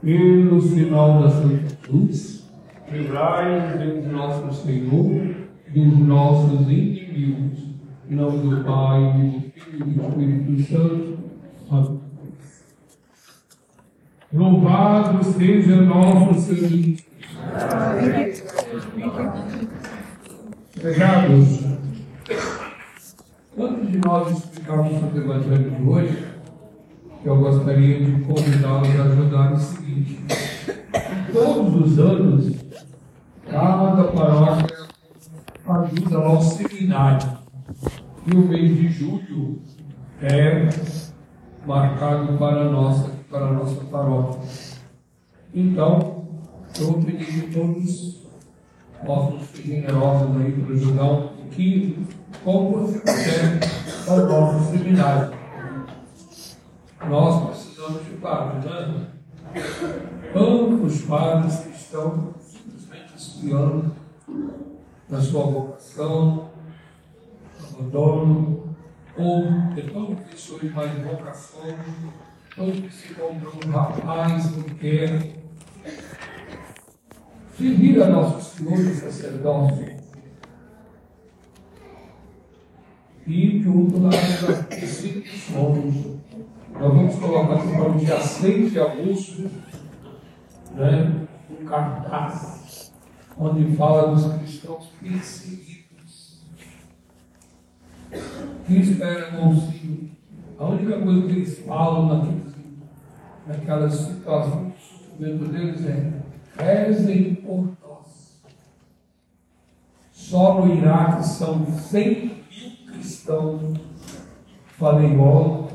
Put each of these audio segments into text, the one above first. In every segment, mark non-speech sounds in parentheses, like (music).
pelo sinal da Santa Cruz, livrai-nos, Deus nosso Senhor, dos nossos inimigos. Em nome do Pai, do Filho e do Espírito Santo. Amém. Louvado seja nosso Senhor. Pegados, antes de nós explicarmos o Evangelho de hoje, eu gostaria de convidá-los a ajudar o seguinte. (coughs) Todos os anos, cada paróquia ajuda ao seminário. E o mês de julho é marcado para a nossa, para a nossa paróquia. Então, eu vou pedir que todos possam ser generosos aí para ajudar um pouquinho, como você puder, ao nosso seminário. Nós precisamos de padres, né? Ambos padres que estão simplesmente espiando na sua vocação, abandono, ou de tão pessoas mais vocação, tão que se compram um rapaz, mulher, servir a nosso Senhor e sacerdócio. E junto lá das instituições, nós vamos colocar aqui para o dia 6 de agosto, né, um cartaz, onde fala dos cristãos perseguidos. Que esperam auxílio. A única coisa que eles falam naquelas, naquelas situações dentro deles é rezem por nós. Só no Iraque são 100 mil cristãos. Falei igual,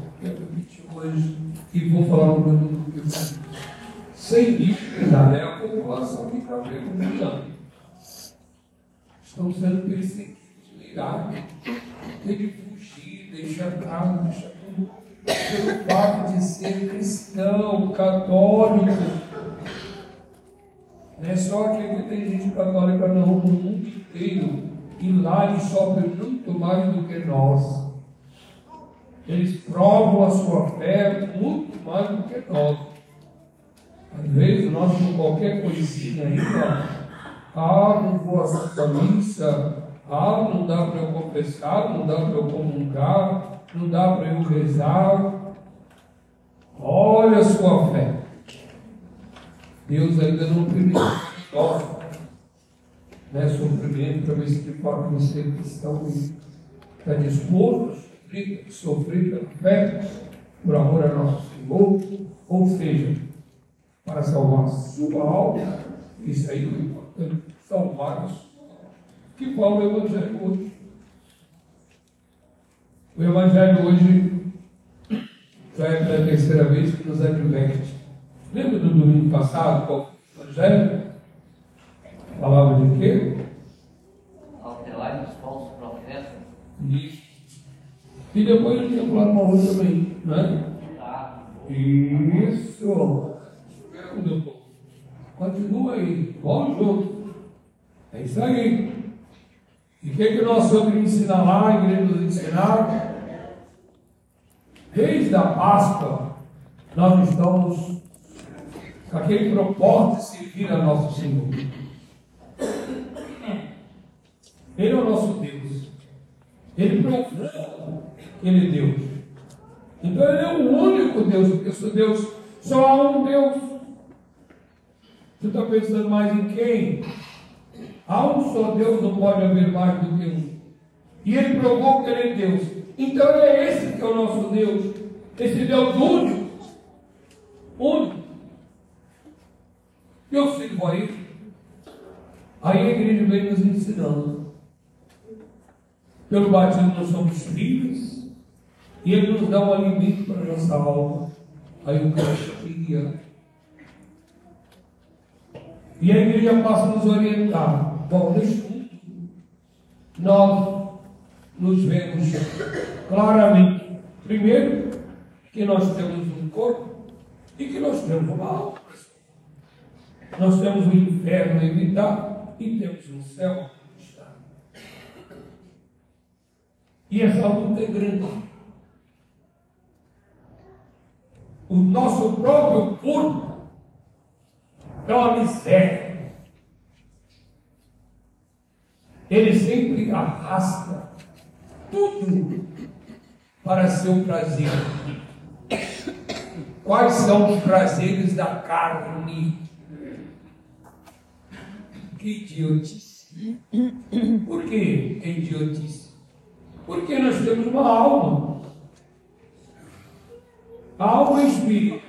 hoje, e vou falar do que 100 mil, verdade, é a população que está perguntando. Estão sendo perseguidos Iraque. Tem que fugir, deixar casa, deixar tudo. Pelo fato de ser cristão, católico. Não é só aqui que tem gente católica, não, no mundo inteiro. E lá eles sofrem muito mais do que nós. Eles provam a sua fé muito mais do que nós. Às vezes nós com qualquer coisinha aí, ah, não vou à missa, ah, não dá para eu confessar, não dá para eu comungar, não dá para eu rezar. Olha a sua fé. Deus ainda não permitiu sofre né, sofrimento para ver se de fato você cristão está disposto a sofrer, pela fé, por amor a nosso Senhor, ou seja, para salvar sua alma, isso aí é importante, salvar a sua que fala o Evangelho hoje. O Evangelho hoje já é pela terceira vez que nos adverte. Lembra do domingo passado, qual foi o Evangelho? Falava de quê? Alterar os falsos profetas. Isso. E depois ele tinha falado uma outra também, né? Isso. Continua aí. Vamos juntos. É isso aí. E o que, que nós vamos ensinar lá, a igreja nos ensinar? Desde a Páscoa, nós estamos com aquele propósito de servir a nosso Senhor. Ele é o nosso Deus. Ele que Ele é Deus. Então Ele é o único Deus, porque sou Deus, só há um Deus. Você está pensando mais em quem? Há um só Deus, não pode haver mais do que um. E Ele provou que Ele é Deus. Então é esse que é o nosso Deus. Esse Deus único. Único. Eu sirvo a Ele. Aí a igreja vem nos ensinando. Pelo batismo nós somos filhos. E Ele nos dá um alimento para a nossa alma. A Eucaristia. E a igreja passa a nos orientar. Bom, nesse mundo, nós nos vemos claramente. Primeiro, que nós temos um corpo e que nós temos uma alma. Nós temos o inferno a evitar e temos o céu a conquistar. E essa luta é grande. O nosso próprio corpo é uma miséria. Ele sempre arrasta tudo para seu prazer. Quais são os prazeres da carne? Que idiotice. Por que idiotice? Porque nós temos uma alma. Alma e espírito.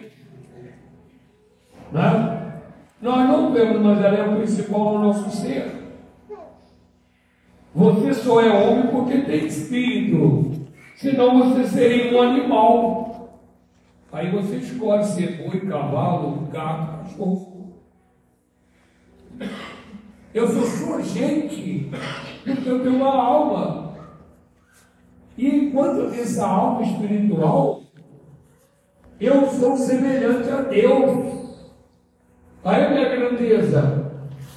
Né? Nós não vemos, mas ela é o principal no nosso ser. Você só é homem porque tem espírito. Senão você seria um animal. Aí você escolhe ser boi, cavalo, gato, cachorro. Eu sou sua gente, porque eu tenho uma alma. E enquanto essa alma espiritual, eu sou semelhante a Deus. Aí a minha grandeza,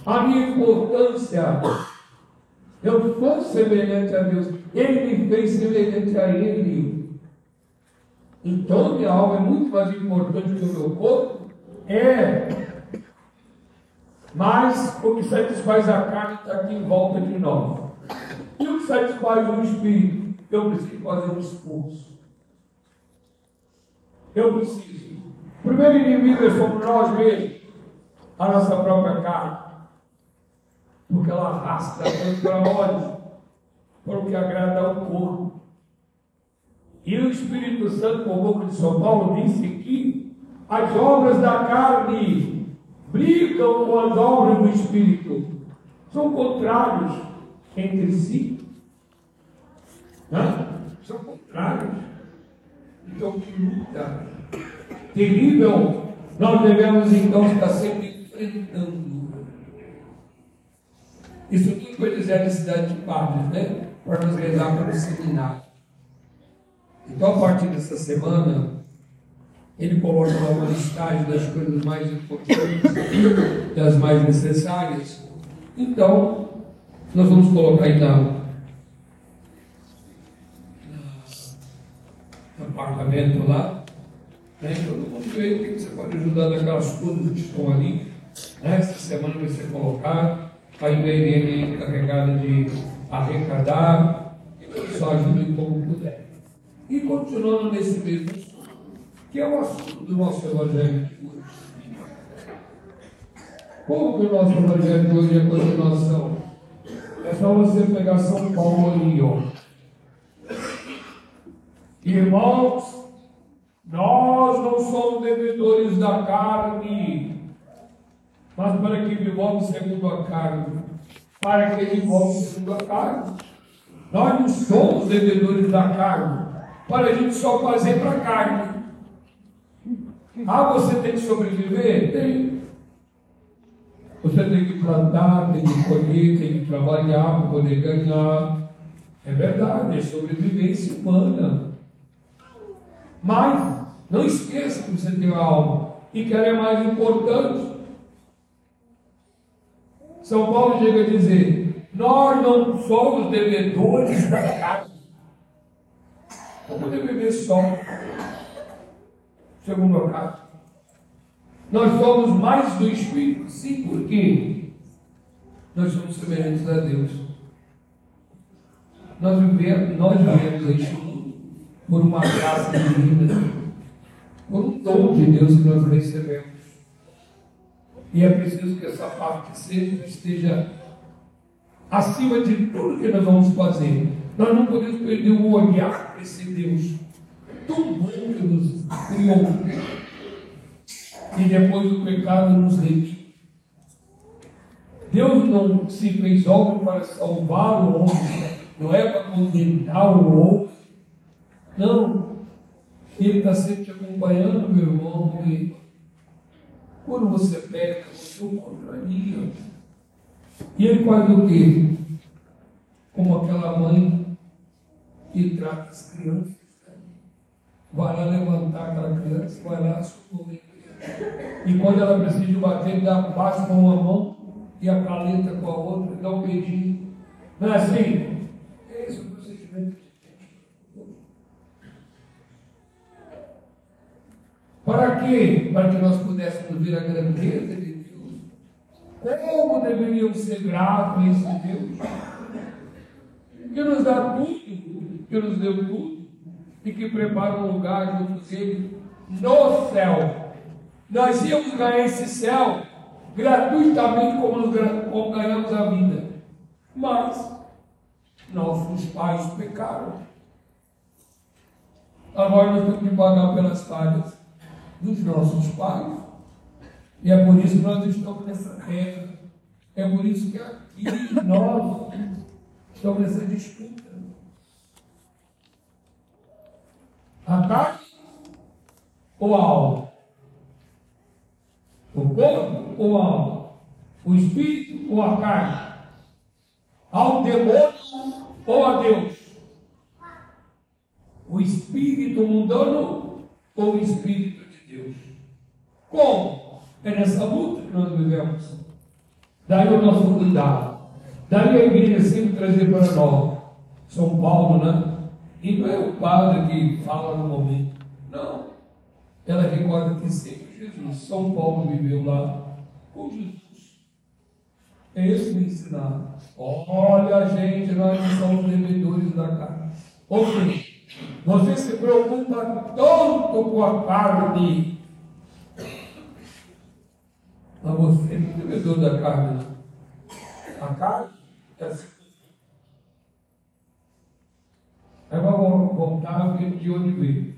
a minha importância. Eu sou semelhante a Deus. Ele me fez semelhante a Ele. Então, minha alma é muito mais importante que o meu corpo. É. Mas o que satisfaz a carne está aqui em volta de nós. E o que satisfaz o espírito? Eu preciso fazer um esforço. Eu preciso. O primeiro inimigo é somos nós mesmos, a nossa própria carne. Porque ela arrasta para onde? Para o que agrada ao corpo. E o Espírito Santo, o boca de São Paulo, disse que as obras da carne brigam com as obras do Espírito. São contrários entre si. Hã? São contrários. Então, que luta terrível nós devemos então estar sempre enfrentando. Isso tudo foi dizer na cidade de Padres, né? Para nos rezar para o seminário. Então, a partir dessa semana, ele coloca lá uma listagem das coisas mais importantes, das mais necessárias. Então, nós vamos colocar aí na, no apartamento lá. Né? Todo mundo vê o que você pode ajudar naquelas coisas que estão ali. Né? Essa semana vai ser colocado. A Irene encarregada de arrecadar. Só ajuda como puder. E continuando nesse mesmo assunto, que é o assunto do nosso Evangelho de hoje. Como que o nosso Evangelho de hoje é continuação? É só você pegar São Paulo ali, ó. Irmãos, nós não somos devedores da carne, mas para que vivamos segundo a carne, para que vivamos segundo a carne. Nós não somos devedores da carne, para a gente só fazer para a carne. Ah, você tem que sobreviver? Tem. Você tem que plantar, tem que colher, tem que trabalhar para poder ganhar. É verdade, é sobrevivência humana. Mas não esqueça que você tem uma alma e que ela é mais importante. São Paulo chega a dizer: Nós não somos devedores da casa. Vamos poder viver só, segundo a casa. Nós somos mais do Espírito, sim, porque nós somos semelhantes a Deus. Nós vivemos, nós vivemos mundo por uma graça divina, por um dom de Deus que nós recebemos. E é preciso que essa parte seja, esteja acima de tudo que nós vamos fazer. Nós não podemos perder o olhar para esse Deus tão bom que nos criou. E depois do pecado nos redimiu. Deus não se fez homem para salvar o homem, não é para condenar o homem. Não. Ele está sempre te acompanhando, meu irmão. E quando você peca, você o contraria. E ele faz o quê? Como aquela mãe que trata as crianças. Vai lá levantar aquela criança, vai lá socorrer. E quando ela precisa bater, dá baixo com uma mão e a caleta com a outra, dá um beijinho. Não é assim? É esse o procedimento que Para quê? Para que nós pudéssemos ver a grandeza de Deus Como deveríamos ser gratos a esse Deus? Que nos dá tudo, que nos deu tudo, e que prepara um lugar junto dele no céu. Nós íamos ganhar esse céu gratuitamente como, como ganhamos a vida. Mas nossos pais pecaram. Agora nós temos que pagar pelas falhas dos nossos pais. E é por isso que nós estamos nessa guerra. É por isso que aqui nós estamos nessa disputa. A carne ou a alma? O corpo ou a alma? O espírito ou a carne? Ao demônio ou a Deus? O espírito mundano ou o espírito Deus? Como? É nessa luta que nós vivemos. Daí o nosso cuidado. Daí a igreja sempre trazer para nós. São Paulo, né? E não é o padre que fala no momento. Não. Ela recorda que sempre Jesus, São Paulo viveu lá com Jesus. É esse me ensinar. Olha, gente, nós não somos devedores da carne. Ou seja, você se preocupa tanto com a carne, mas você é devedor da carne. A carne é assim. Aí vamos voltar a ver de onde veio.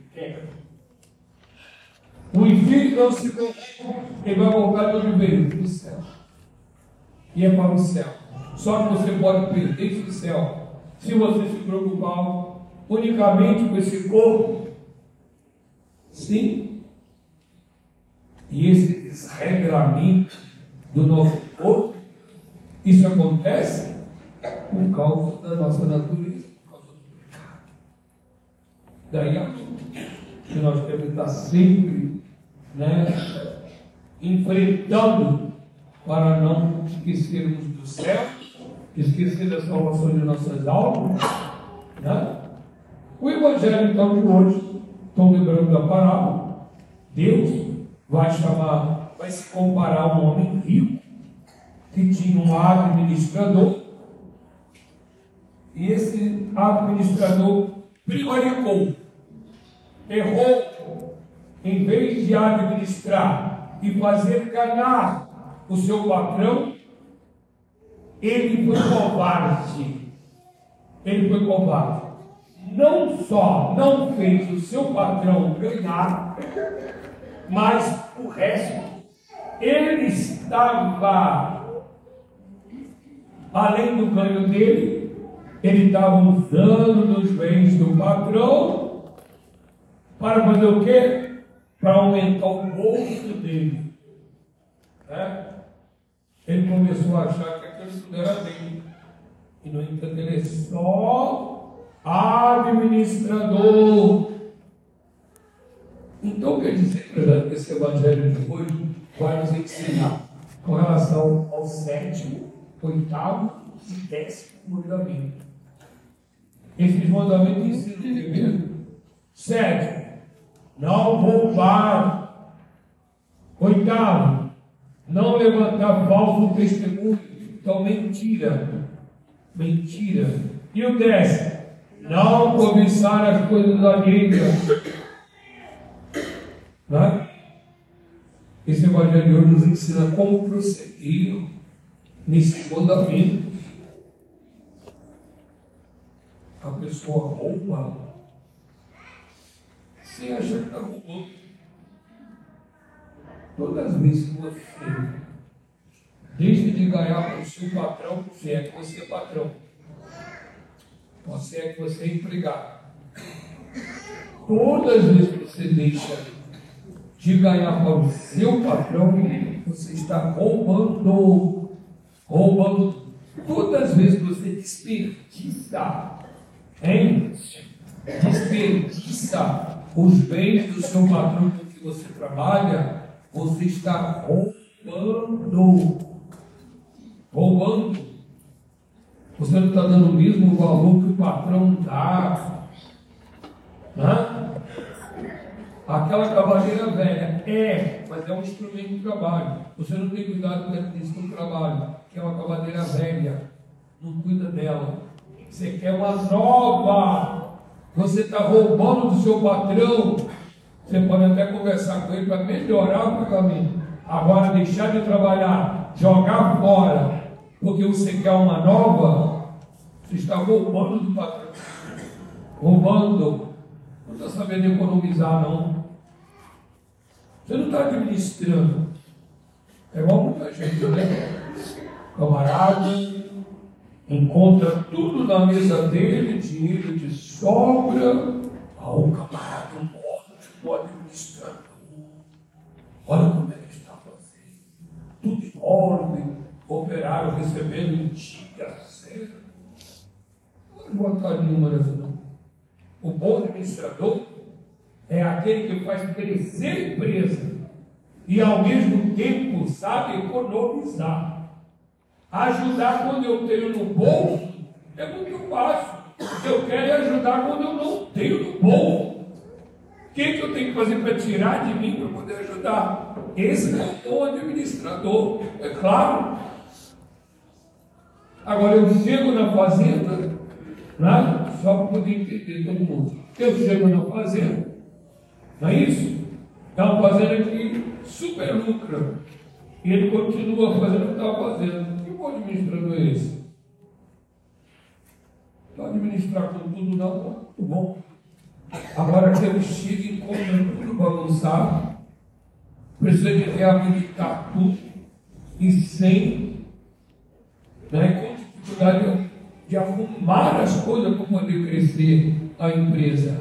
O inferno não se preocupa, ele vai voltar de onde veio? Do céu. E é para o céu. Só que você pode perder esse céu se você se preocupar unicamente com esse corpo. Sim. E esse desregramento do nosso corpo, isso acontece por causa da nossa natureza, por causa do pecado. Daí a que nós temos que estar sempre né, enfrentando para não esquecermos do céu, esquecer da salvação de nossas almas. Né? O Evangelho, então, de hoje, estão lembrando da parábola, Deus vai chamar, vai se comparar a um homem rico que tinha um administrador, e esse administrador prevaricou, errou, em vez de administrar e fazer ganhar o seu patrão, ele foi covarde. Ele foi covarde não só não fez o seu patrão ganhar, mas o resto, ele estava, além do ganho dele, ele estava usando dos bens do patrão para fazer o quê? Para aumentar o bolso dele. Né? Ele começou a achar que aquilo era dele. E no entanto ele só administrador. Então, quer dizer, que esse evangelho de hoje vai nos ensinar com relação ao sétimo, oitavo e décimo mandamento. Esses mandamentos ensinam primeiro. Sétimo, não roubar. Oitavo, não levantar falso testemunho. Então, mentira. Mentira. E o décimo, não cobiçar as coisas alheias. Né? Esse Evangelho hoje nos ensina como prosseguir nesse mandamento. A pessoa rouba sem achar que está roubando. Todas as vezes que você deixa de ganhar para o seu patrão, se é que você é patrão você é é empregado. Todas as vezes que você deixa de ganhar para o seu patrão, você está roubando. Roubando. Todas as vezes que você desperdiça, hein? Desperdiça os bens do seu patrão com que você trabalha, você está roubando. Roubando. Você não está dando o mesmo valor que o patrão dá. Né? Aquela cavaleira velha é, mas é um instrumento de trabalho. Você não tem cuidado isso no trabalho, que é uma cavaleira velha. Não cuida dela. Você quer uma nova. Você está roubando do seu patrão. Você pode até conversar com ele para melhorar o pagamento. Agora, deixar de trabalhar, jogar fora, porque você quer uma nova, você está roubando do patrão. Roubando. Não está sabendo economizar, não. Você não está administrando. É igual muita gente, né? Camarada encontra tudo na mesa dele, dinheiro de sobra. Ah, o camarada morto, o administrador. Olha como ele está fazendo. Tudo em ordem, operário recebendo em dia certo. Não vou botar nenhuma nessa não. O bom administrador é aquele que faz crescer a empresa e ao mesmo tempo sabe economizar. Ajudar quando eu tenho no bolso é muito fácil. Eu quero é ajudar quando eu não tenho no bolso. O que, que eu tenho que fazer para tirar de mim para poder ajudar? Esse é o administrador, é claro. Agora eu chego na fazenda, né? só para poder entender todo mundo. Eu chego na fazenda, não é isso? É uma fazenda que super lucra. E ele continua fazendo o que estava fazendo. Que bom administrador é esse? Para administrar com tudo não, muito bom. Agora que ele chega e encontra tudo bagunçado, precisa de reabilitar tudo e sem, né, com dificuldade de arrumar as coisas para poder crescer a empresa.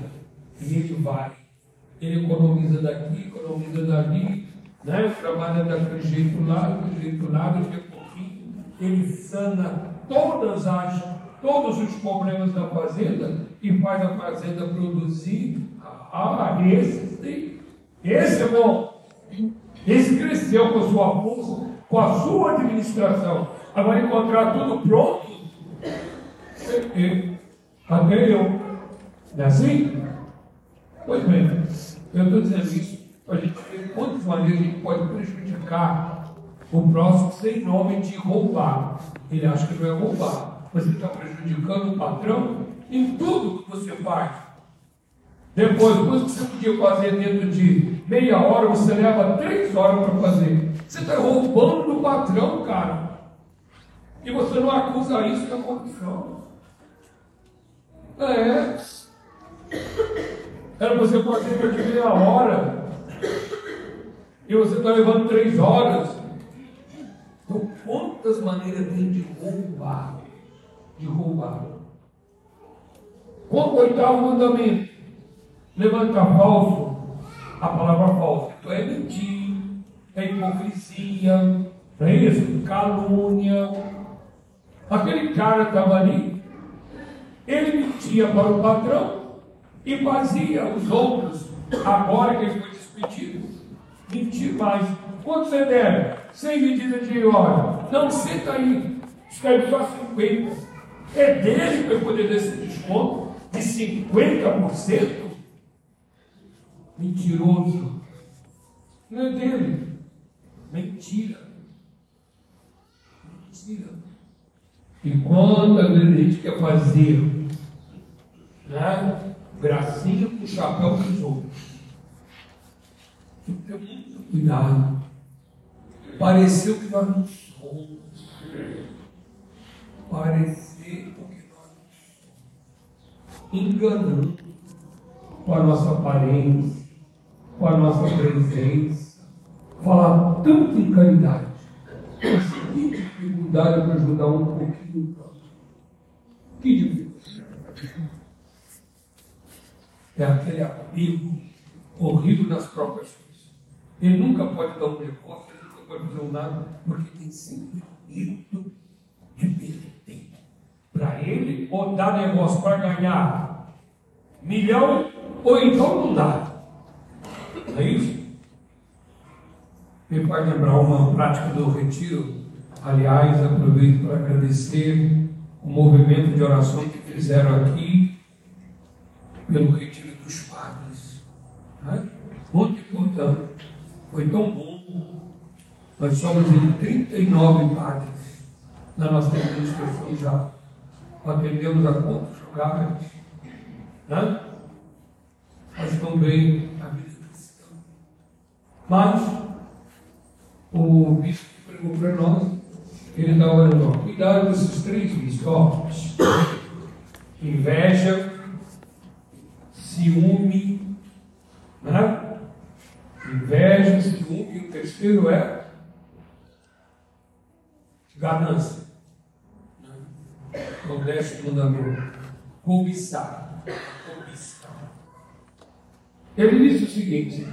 E ele vai. Ele economiza daqui, economiza dali, né? trabalha daquele jeito lá, daquele jeito lá, daqui a pouquinho. Ele sana todas as, todos os problemas da fazenda e faz a fazenda produzir. Ah, esse tem. Esse é bom. Esse cresceu com a sua força, com a sua administração. Agora encontrar tudo pronto, até eu. Não é assim? Pois bem, eu estou dizendo isso para a gente ver quantas maneiras a gente pode prejudicar o próximo sem nome de roubar. Ele acha que não é roubar. Você está prejudicando o patrão em tudo que você faz. Depois, coisa que você podia fazer dentro de meia hora, você leva três horas para fazer. Você está roubando do patrão, cara. E você não acusa isso da corrupção. É. Era você fazer de meia hora. E você está levando três horas. Então, quantas maneiras tem de roubar? De roubar. Qual o oitavo mandamento? Levanta falso. A palavra falsa. Então é mentir, é hipocrisia, é isso? Calúnia. Aquele cara estava ali, ele mentia para o patrão e fazia os outros, agora que ele foi despedido, mentir mais. Quanto você deve? 100 medidas de hora. Não, senta aí. Escreve só 50. É dele para eu poder dar esse desconto de 50%? Mentiroso. Não é dele. Mentira. Mentira. E quantas vezes a gente quer fazer né? gracinha com chapéu dos outros? Tem que ter muito cuidado. Pareceu que nós não somos. Parecer que nós não somos. Enganando com a nossa aparência, com a nossa presença. Falar tanto em caridade. Que dificuldade para ajudar um pouquinho. Que dificuldade. É aquele apego horrível nas próprias coisas. Ele nunca pode dar um negócio, ele nunca pode fazer um nada, porque tem sempre medo de perder. Para ele, ou dar negócio para ganhar milhão, ou então não dá. É isso? Me faz lembrar uma prática do retiro. Aliás, aproveito para agradecer o movimento de oração que fizeram aqui pelo retiro dos padres. Né? Muito Foi tão bom. Nós somos em 39 padres na nossa administração já. Atendemos a quantos lugares? Né? Mas também a vida cristã. Mas o bispo pregou para nós, ele está orando, cuidado com esses três vícios, inveja, ciúme, né? inveja, ciúme, e o terceiro é ganância. O décimo mandamento, cobiçar. Ele disse o seguinte: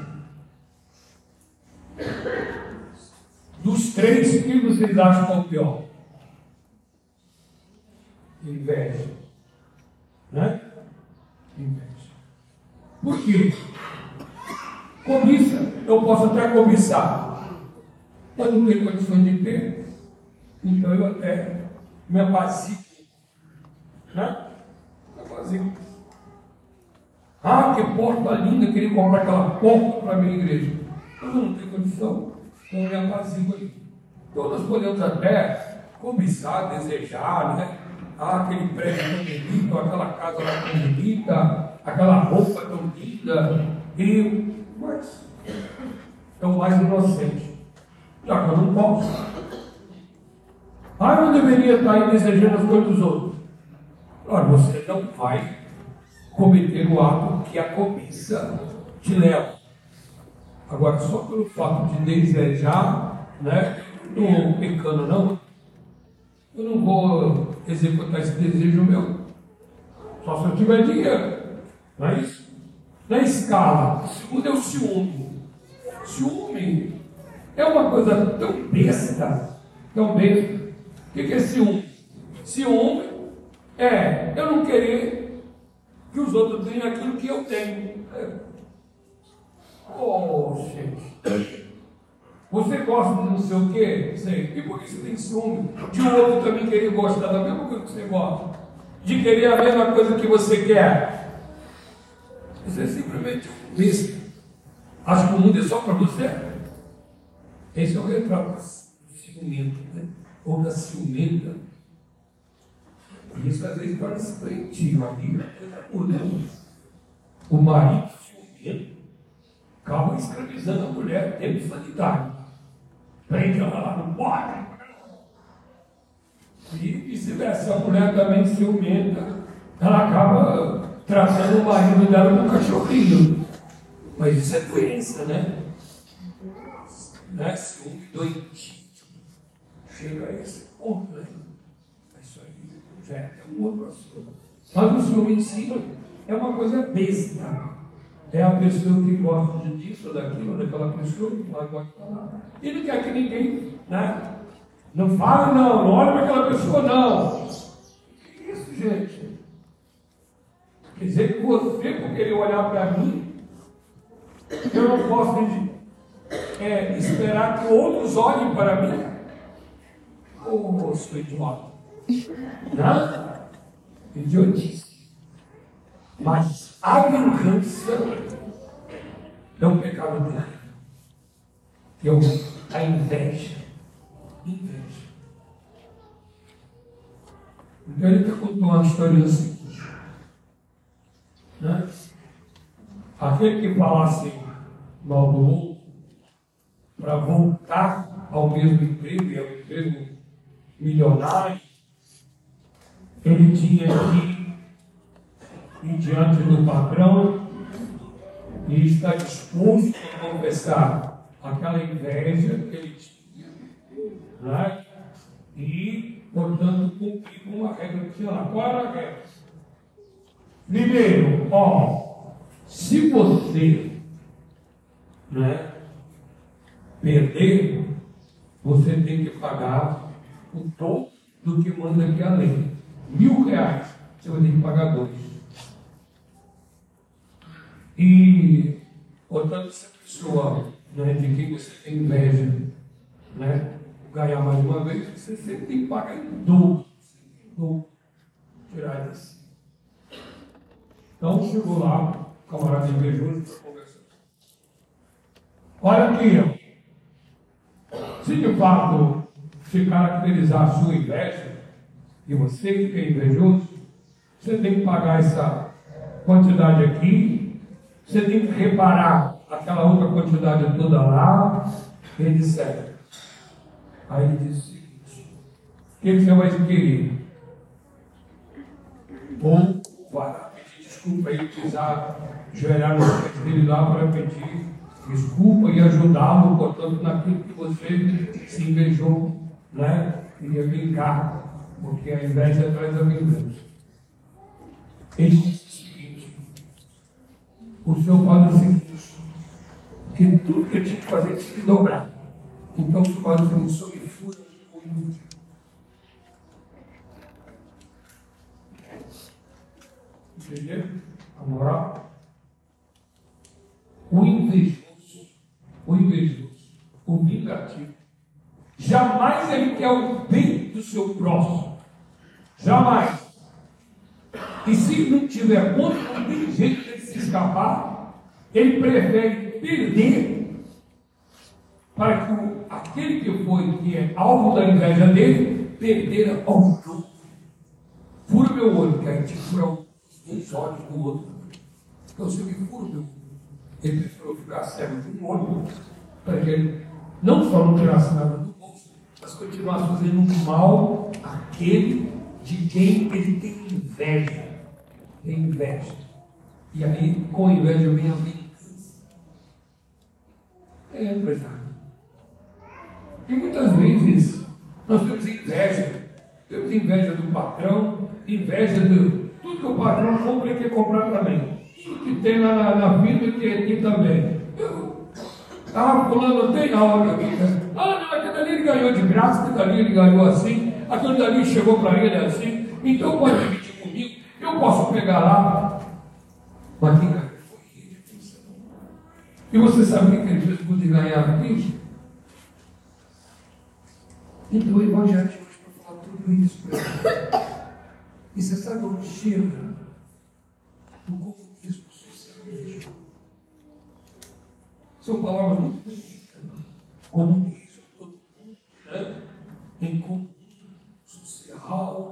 dos três, que vocês acham que é o pior? Inveja. Né? Inveja. Por quê? Cobiça, eu posso até cobiçar, mas não tenho condições de ter, então eu até me apazigo. Né? Me apazigo. Ah, que porta linda, queria comprar aquela porta para a minha igreja. Mas eu não tenho condição, então eu me apazigo ali. Então nós podemos até cobiçar, desejar, né? Ah, aquele prédio tão bonito, aquela casa lá tão bonita, aquela roupa tão linda, e, mas é o mais inocente. Já que eu não posso. Ah, eu deveria estar aí desejando as coisas dos outros. Olha, você não vai cometer o ato que a cobiça te leva. Agora, só pelo fato de desejar, né? Não pecando, não. Eu não vou executar esse desejo meu. Só se eu tiver dinheiro. Não é isso? Na escala, segundo é o ciúme. Ciúme é uma coisa tão besta, tão besta. O que é ciúme? Ciúme é eu não querer que os outros tenham aquilo que eu tenho. Oh, gente. Você gosta de não sei o quê? Sei. E por que você tem ciúme? De um outro também querer gostar da mesma coisa que você gosta. De querer a mesma coisa que você quer. Isso é simplesmente besta. Acho que o mundo é só para você. Esse é o retrato ciumento, né? Ou da ciumenta. E isso às vezes parece doentio. A Bíblia muda. O marido ciumento acaba escravizando a mulher dentro sanitário. Prende ela lá no quarto. E vice-versa, a mulher também ciumenta, ela acaba tratando o marido dela como um cachorrinho. Mas isso é doença, né? Né? Ciúme doentio. Chega a esse ponto, né? Isso aí já é um outro assunto. Mas o ciúme em si é uma coisa besta. É a pessoa que gosta disso, daquilo, daquela pessoa, que não gosta de falar. E não quer que ninguém, né? Não fale não, não olhe para aquela pessoa não. Que isso, gente? Quer dizer que você, por querer olhar para mim, eu não posso é, esperar que outros olhem para mim? Oh, sou idiota. Não? Idiotice. Mas a vingança é um pecado terrível. É a inveja. Inveja. Então ele está contando uma história seguinte. Né? Aquele que falasse mal do outro, para voltar ao mesmo emprego, e ao emprego milionário, ele tinha que ir diante do patrão e estar disposto a confessar aquela inveja que ele tinha. Né? E, portanto, cumprir com uma regra que tinha lá. Qual era a regra? Primeiro, ó, se você né, perder, você tem que pagar o todo do que manda aqui a lei. Mil reais, você vai ter que pagar dois. E, portanto, se a pessoa né, de quem você tem inveja, né, ganhar mais uma vez, você sempre tem que pagar em dobro. Tirar isso. Então chegou lá, o camarada invejoso para conversar. Olha aqui, se de fato se caracterizar a sua inveja, e você fica invejoso, você tem que pagar essa quantidade aqui, você tem que reparar aquela outra quantidade toda lá, etc. Aí ele diz o seguinte: o que você vai adquirir? Vai pedir desculpa e precisar joelhar no pé dele lá para pedir desculpa e ajudá-lo, portanto, naquilo que você se invejou, né? Queria vingar, porque a inveja traz a vingança. Ele disse o seguinte: o Senhor fala o seguinte, que tudo que eu tinha que fazer tinha que dobrar. Então o Senhor fala o seguinte, sobre A moral? O invejoso, o invejoso, o vingativo, jamais ele quer o bem do seu próximo. Jamais. E se não tiver conta, não tem jeito de se escapar, ele prefere perder para que o, aquele que foi, que é alvo da inveja dele, perder ao jogo. Fura meu olho, que aí te fura os olhos do outro. Então, eu me olho, ele preferiu ficar cego de um olho, para que ele não só não tirasse nada do bolso, mas continuasse fazendo mal àquele de quem ele tem inveja. Tem inveja. E aí, com inveja vem a vingança. É, empresário. E muitas vezes nós temos inveja. Temos inveja do patrão, inveja de tudo que o patrão compra e quer comprar também. Tudo que tem lá na, na vida que é aqui também. Eu, ah, fulano tem a hora aqui. Ah, não, aquele ali ele ganhou de graça, aquele ali ele ganhou assim, aquele dali chegou para ele assim. Então pode dividir comigo, eu posso pegar lá. Mas quem ganhou foi ele. E você sabe o que ele fez por ganhar aqui? Então o Evangelho de hoje para falar tudo isso para ele. E você sabe onde chega? No comunismo socialismo. São palavras muito. Comunismo, todo mundo, né? Em comunismo social.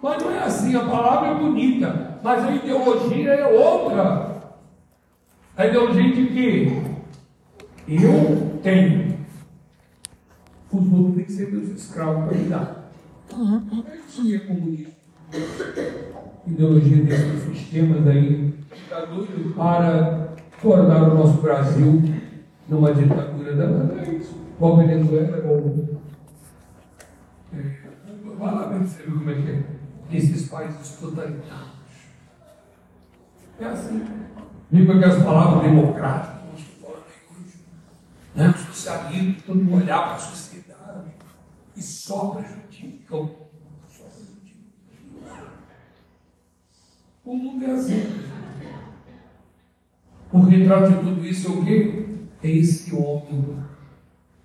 Mas não é assim, a palavra é bonita, mas a ideologia é outra. A ideologia de que eu tenho. Os outros têm que ser meus escravos para me dar. Isso é comunismo. Ideologia desses sistemas aí está doido para tornar o nosso Brasil numa ditadura da é isso. Qual Venezuela, ou é, Vai lá ver você como é que é. Esses países totalitários. É assim. Vem com aquelas palavras democráticas, nós falando aí hoje. Né? Socialismo, todo mundo olhar para a sociedade e só prejudicam. Prejudicam. O mundo é assim. O retrato de tudo isso é o quê? É esse homem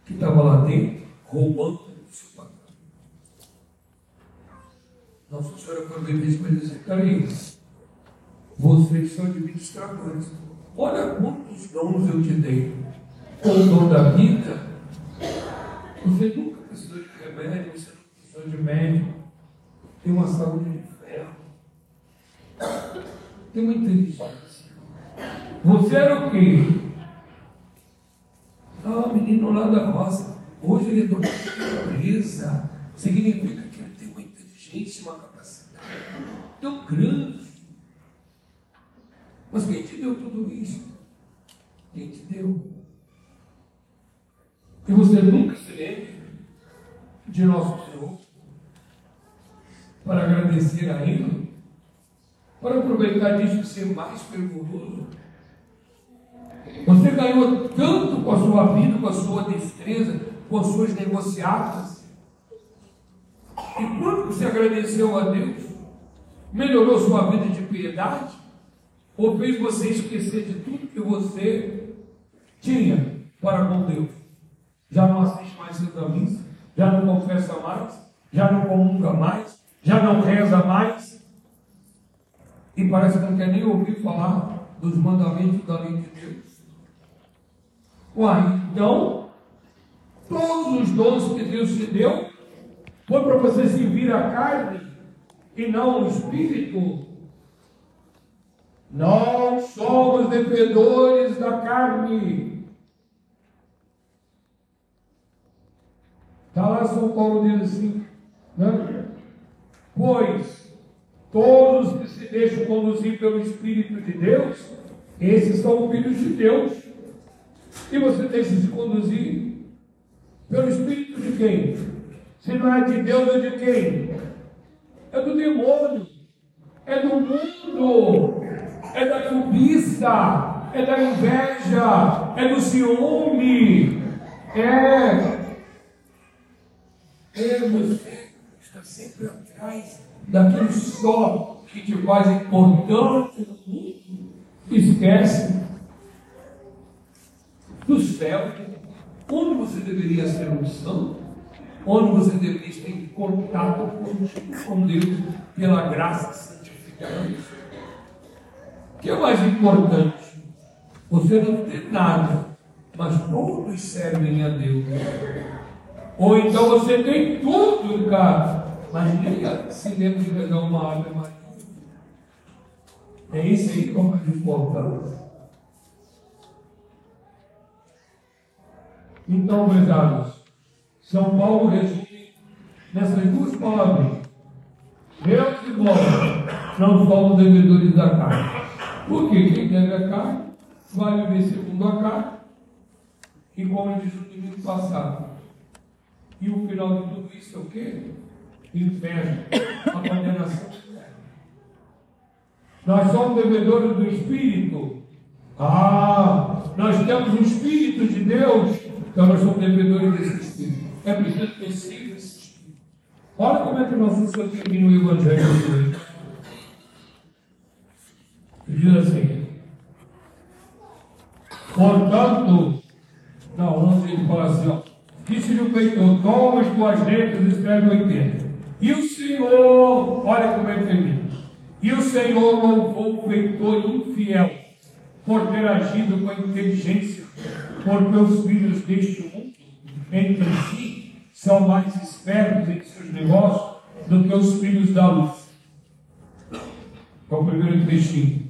que estava lá dentro, roubando o seu patrão. Nossa Senhora, quando ele disse para ele assim, peraí, vocês são administradores. Olha quantos dons eu te dei. O dom da vida, você nunca você nunca precisou de médico. Tem uma saúde de ferro. Tem uma inteligência. Você era o quê? Ah, menino lá da roça. Hoje ele é dono de empresa. Significa que ele tem uma inteligência, uma capacidade tão grande. Mas quem te deu tudo isso? Quem te deu? E você nunca se lembre de nosso Senhor para agradecer a Ele, para aproveitar disso e ser mais fervoroso. Você ganhou tanto com a sua vida, com a sua destreza, com as suas negociatas. E quando você agradeceu a Deus, melhorou sua vida de piedade, ou fez você esquecer de tudo que você tinha para com Deus? Já não assiste mais Santa Missa, já não confessa mais, já não comunga mais, já não reza mais, e parece que não quer nem ouvir falar dos mandamentos da lei de Deus. Uai, então, todos os dons que Deus te deu foi para você servir a carne e não o espírito. Nós somos devedores da carne. Está lá São Paulo diz assim, né? Pois todos que se deixam conduzir pelo Espírito de Deus, esses são filhos de Deus. E você deixa se conduzir pelo Espírito de quem? Se não é de Deus, é de quem? É do demônio, é do mundo, é da cobiça, é da inveja, é do ciúme, é. Você está sempre atrás daquele só que te faz importante. Esquece do céu, onde você deveria ser um santo, onde você deveria estar em contato com Deus pela graça santificante. O que é mais importante? Você não tem nada, mas todos servem a Deus. Ou então você tem tudo, cara, mas nem se lembra de pegar uma ave Maria. É isso aí que é o mais importante. Então, meus amigos, São Paulo resume nessas duas palavras. E glória não somos devedores da carne. Porque quem deve a carne vai viver segundo a carne. E como eu disse no domingo passado. E o final de tudo isso é o quê? Inferno, a condenação. Nós somos devedores do Espírito. Ah, nós temos o Espírito de Deus então nós somos devedores desse Espírito. É preciso ter sempre esse Espírito. Olha como é que nosso Senhor termina o Evangelho de hoje. Diz assim. Portanto, não, não ele fala assim, ó. Disse-lhe o feitor, toma as tuas letras, escreve 80. E o Senhor, olha como é termina. E o Senhor louvou o feitor infiel por ter agido com inteligência porque os filhos deste mundo, entre si, são mais espertos em seus negócios do que os filhos da luz. É o primeiro trechinho.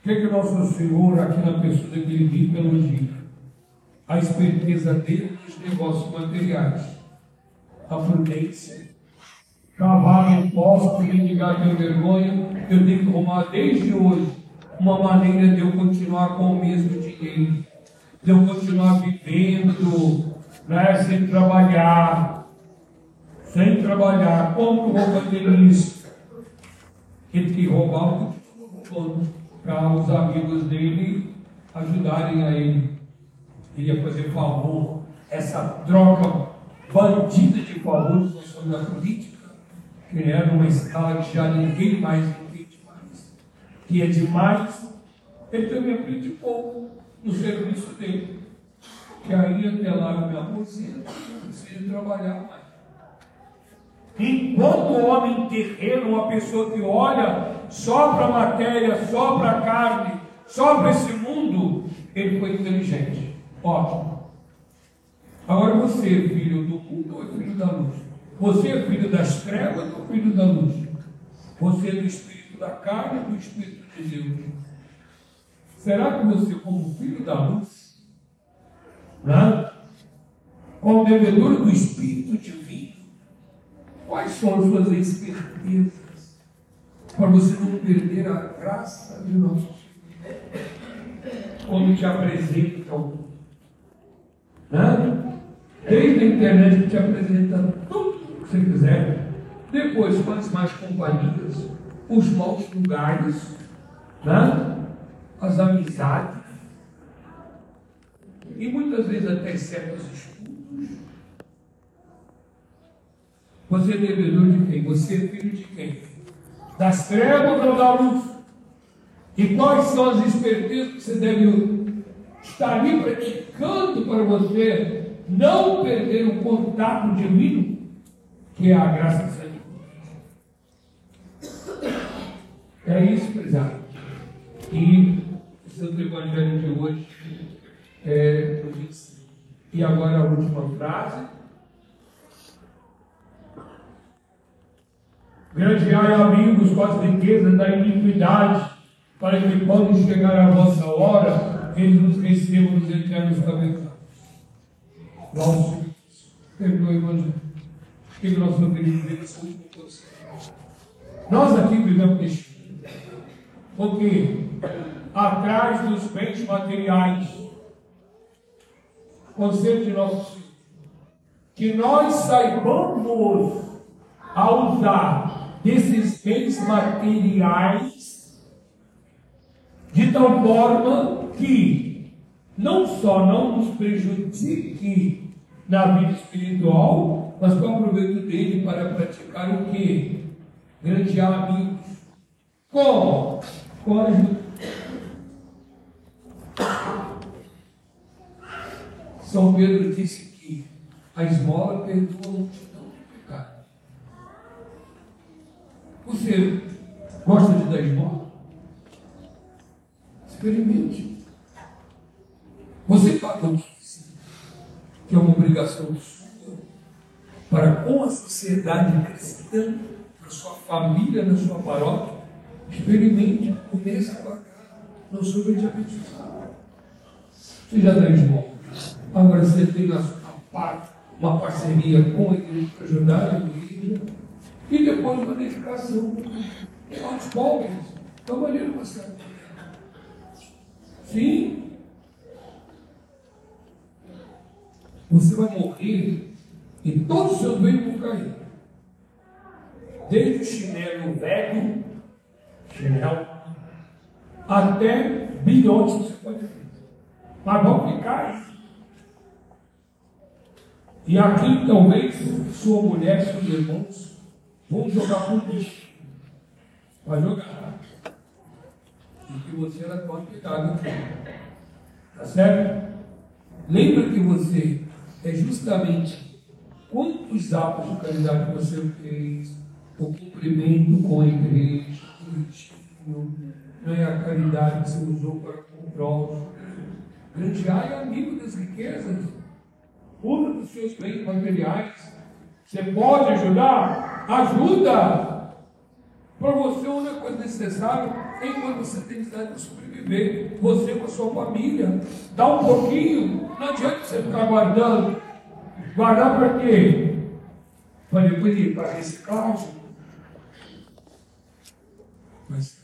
O que, é que Nosso Senhor, aqui na pessoa daquele rico, elogia? A esperteza dele nos negócios materiais, a prudência. Cavalo um posto, mendigar tem vergonha, eu tenho que arrumar desde hoje uma maneira de eu continuar com o mesmo dinheiro de eu continuar vivendo, né, sem trabalhar, sem trabalhar. Como eu vou fazer isso? Ele que roubar o roubando para os amigos dele ajudarem a ele. Ele ia fazer favor, essa troca bandida de favores nós somos da política, é numa escala que já ninguém mais entende mais, que é demais, ele também aprende pouco no serviço dele. Que aí até lá eu me aposento, preciso trabalhar mais. Enquanto o homem terreno, uma pessoa que olha só para a matéria, só para a carne, só para esse mundo, ele foi inteligente. Ótimo. Agora você filho do mundo ou é filho da luz? Você é filho das trevas ou filho da luz? Você é do espírito da carne ou do espírito de Deus? Será que você, como filho da luz, né, como devedor do Espírito Divino, quais são as suas espertezas para você não perder a graça de nosso Senhor? Quando te apresentam, né? Desde a internet te apresenta tudo que você quiser. Depois, com as más companhias, os maus lugares, né? as amizades e muitas vezes até certos estudos. Você é devedor de quem? Você é filho de quem? Das trevas ou da luz? E quais são as espertezas que você deve estar ali praticando para você não perder o contato divino, que é a graça de Deus? É isso, prezado. E Santo Evangelho de hoje é, E agora a última frase. Grandeai, amigos, com as riquezas da iniquidade, para que quando chegar a vossa hora, eles nos recebam nos eternos tabernáculos. Nosso perdoe, irmãos, que nós não posição. Nós aqui vivemos neste mundo, porque atrás dos bens materiais, conselho de nosso Senhor, que nós saibamos a usar desses bens materiais de tal forma que não só não nos prejudique na vida espiritual, mas que o aproveito dele para praticar o que? Grandear amigos. Como? Com. São Pedro disse que a esmola perdoa a multidão de pecados. Você gosta de dar esmola? Experimente. Você paga o que é uma obrigação sua para com a sociedade cristã, para sua família, na sua paróquia. Experimente, comece a pagar. Não sou imediatamente Você já dá esmola. Agora você tem a sua parte, uma parceria com a igreja para ajudar a igreja. E depois uma dedicação aos pobres, da maneira passada. Sim. Você vai morrer e todos os seus bens vão cair. Desde o chinelo velho, chinelo, até bilhões que você pode ter. Mas vão ficar. E aqui talvez sua mulher, seus irmãos, vão jogar por lixo. Vai jogar. E que você era tão cuidado. Tá certo? Lembra que você é justamente quantos atos de caridade você fez, o cumprimento com a igreja, o não é a caridade que você usou para com o próximo. Grandear é amigo das riquezas. Usa dos seus bens materiais. Você pode ajudar? Ajuda! Para você, a única coisa necessária é enquanto você tem necessidade de sobreviver, você com a sua família. Dá um pouquinho, não adianta você ficar guardando. Guardar para quê? Para depois ir para reciclagem. Mas,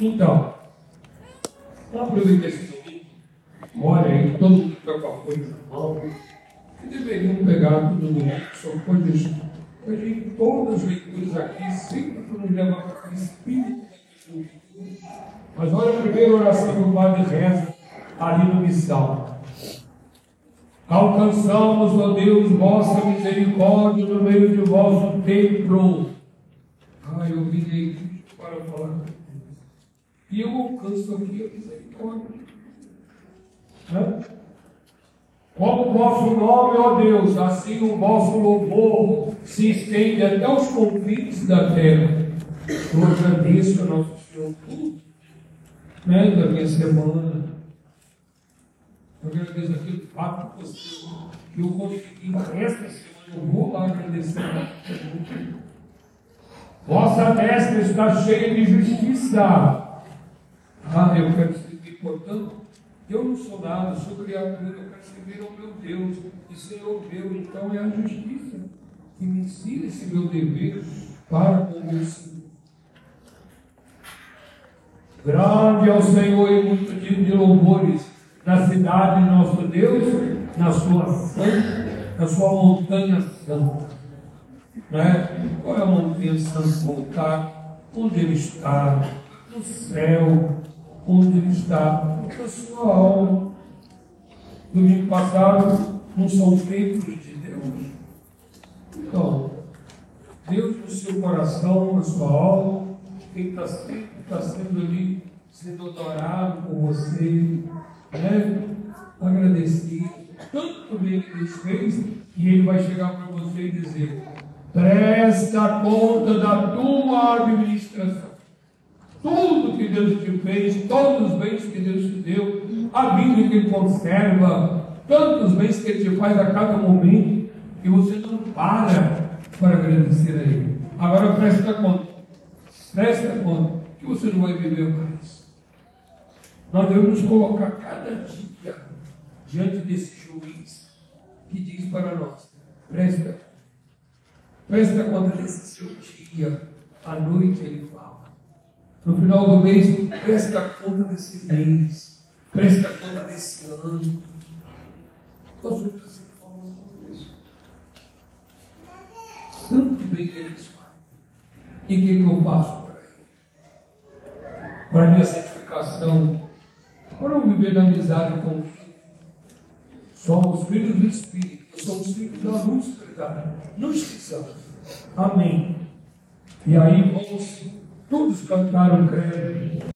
então, aproveita esse domingo. Olha aí, todo mundo está com a coisa na mão. Que deveriam pegar todo mundo, só coisas Hoje, em todas as leituras aqui, sempre nos leva para o espírito Mas olha a primeira oração que o Padre reza ali no missal. Alcançamos, ó Deus, vossa misericórdia no meio de vosso templo. Ah, eu vim aqui para falar. E eu alcanço aqui a misericórdia. Hã? Como o vosso nome, ó Deus, assim o vosso louvor se estende até os confins da terra. Eu agradeço a nosso Senhor tudo, né, da minha semana. Eu agradeço aqui o fato que, você, que eu consegui esta semana. Eu vou lá agradecer. Vossa destra está cheia de justiça. Ah, eu quero seguir, portanto, eu não sou nada, sou criatura, eu quero servir ao meu Deus, e Senhor meu, então é a justiça que me ensina esse meu dever para com o meu Senhor. Grande é o Senhor e muito digno de louvores na cidade de nosso Deus, na sua santa, na sua montanha santa. Né? Qual é a montanha santa voltar? Onde ele está? No céu onde ele está, na sua alma. Domingo passado, não são templos de Deus. Então, Deus no seu coração, na sua alma, quem está tá sendo ali, sendo adorado por você, né? agradecido, tanto bem que Deus fez, e Ele vai chegar para você e dizer: presta conta da tua administração tudo que Deus te fez, todos os bens que Deus te deu, a vida que Ele conserva, tantos bens que Ele te faz a cada momento, e você não para para agradecer a Ele. Agora presta conta, presta conta, que você não vai viver mais. Nós devemos colocar cada dia diante desse juiz que diz para nós: presta, presta conta desse seu dia, à noite ele fala. No final do mês, presta conta desse mês, presta conta desse ano. Nós falando isso. Tanto bem que eles fazem. E o que, que eu faço para ele? Para minha santificação, eu viver na amizade com. Somos filhos do Espírito, somos filhos da luz, verdade. Nos esqueçamos. Amém. E aí, vamos todos cantar o credo.